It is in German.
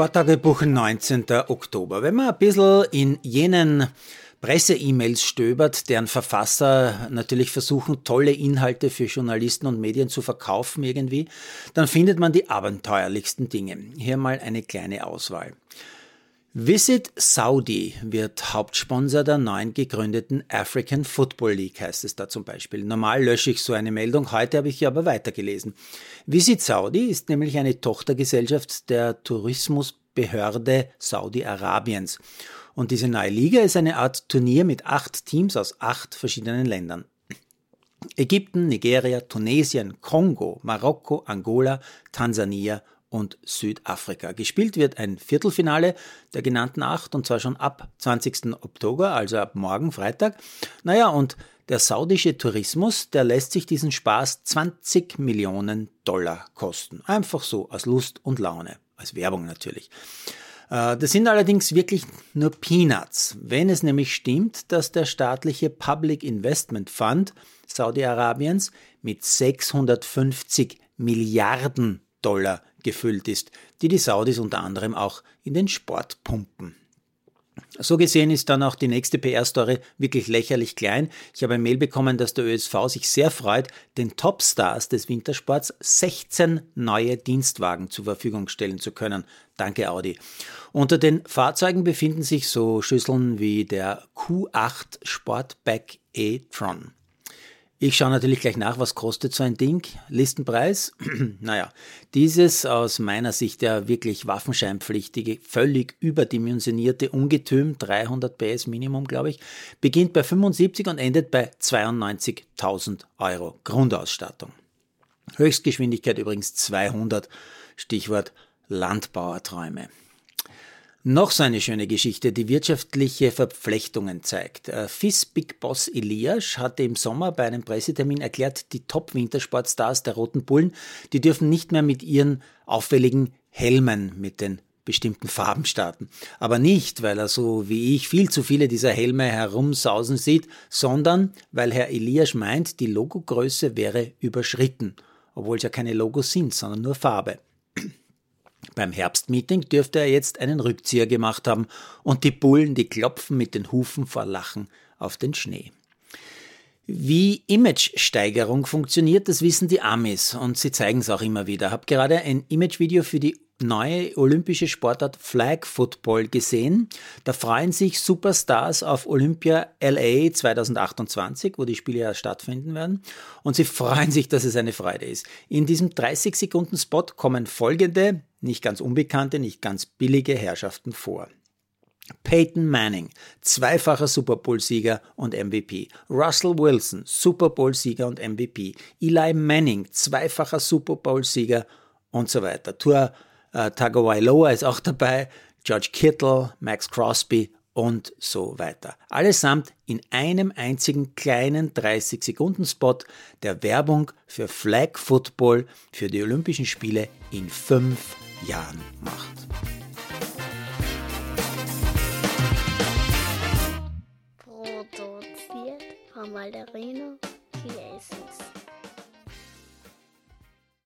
Sporttagebuch 19. Oktober. Wenn man ein bisschen in jenen Presse-E-Mails stöbert, deren Verfasser natürlich versuchen, tolle Inhalte für Journalisten und Medien zu verkaufen irgendwie, dann findet man die abenteuerlichsten Dinge. Hier mal eine kleine Auswahl. Visit Saudi wird Hauptsponsor der neuen gegründeten African Football League, heißt es da zum Beispiel. Normal lösche ich so eine Meldung, heute habe ich aber weitergelesen. Visit Saudi ist nämlich eine Tochtergesellschaft der Tourismusbehörde Saudi-Arabiens. Und diese neue Liga ist eine Art Turnier mit acht Teams aus acht verschiedenen Ländern. Ägypten, Nigeria, Tunesien, Kongo, Marokko, Angola, Tansania und Südafrika. Gespielt wird ein Viertelfinale der genannten acht und zwar schon ab 20. Oktober, also ab morgen Freitag. Naja, und der saudische Tourismus, der lässt sich diesen Spaß 20 Millionen Dollar kosten. Einfach so, aus Lust und Laune, als Werbung natürlich. Äh, das sind allerdings wirklich nur Peanuts, wenn es nämlich stimmt, dass der staatliche Public Investment Fund Saudi-Arabiens mit 650 Milliarden Dollar gefüllt ist, die die Saudis unter anderem auch in den Sport pumpen. So gesehen ist dann auch die nächste PR-Story wirklich lächerlich klein. Ich habe ein Mail bekommen, dass der ÖSV sich sehr freut, den Topstars des Wintersports 16 neue Dienstwagen zur Verfügung stellen zu können. Danke Audi. Unter den Fahrzeugen befinden sich so Schüsseln wie der Q8 Sportback e-tron. Ich schaue natürlich gleich nach, was kostet so ein Ding. Listenpreis. naja, dieses aus meiner Sicht ja wirklich waffenscheinpflichtige, völlig überdimensionierte Ungetüm, 300 PS Minimum, glaube ich, beginnt bei 75 und endet bei 92.000 Euro Grundausstattung. Höchstgeschwindigkeit übrigens 200, Stichwort Landbauerträume. Noch so eine schöne Geschichte, die wirtschaftliche Verflechtungen zeigt. Äh, FIS Big Boss Elias hatte im Sommer bei einem Pressetermin erklärt, die Top-Wintersportstars der Roten Bullen, die dürfen nicht mehr mit ihren auffälligen Helmen mit den bestimmten Farben starten. Aber nicht, weil er so wie ich viel zu viele dieser Helme herumsausen sieht, sondern weil Herr Elias meint, die Logogröße wäre überschritten, obwohl es ja keine Logos sind, sondern nur Farbe. Beim Herbstmeeting dürfte er jetzt einen Rückzieher gemacht haben und die Bullen, die klopfen mit den Hufen vor Lachen auf den Schnee. Wie Imagesteigerung funktioniert, das wissen die Amis und sie zeigen es auch immer wieder. Habe gerade ein Imagevideo für die neue olympische Sportart Flag Football gesehen. Da freuen sich Superstars auf Olympia LA 2028, wo die Spiele ja stattfinden werden. Und sie freuen sich, dass es eine Freude ist. In diesem 30 Sekunden Spot kommen folgende, nicht ganz unbekannte, nicht ganz billige Herrschaften vor. Peyton Manning, zweifacher Super Bowl-Sieger und MVP. Russell Wilson, Super Bowl-Sieger und MVP. Eli Manning, zweifacher Super Bowl-Sieger und so weiter. Tour äh, Tagovailoa ist auch dabei, George Kittle, Max Crosby und so weiter. Allesamt in einem einzigen kleinen 30-Sekunden-Spot, der Werbung für Flag Football für die Olympischen Spiele in fünf Jahren macht. Produziert von Malderino Chiesi.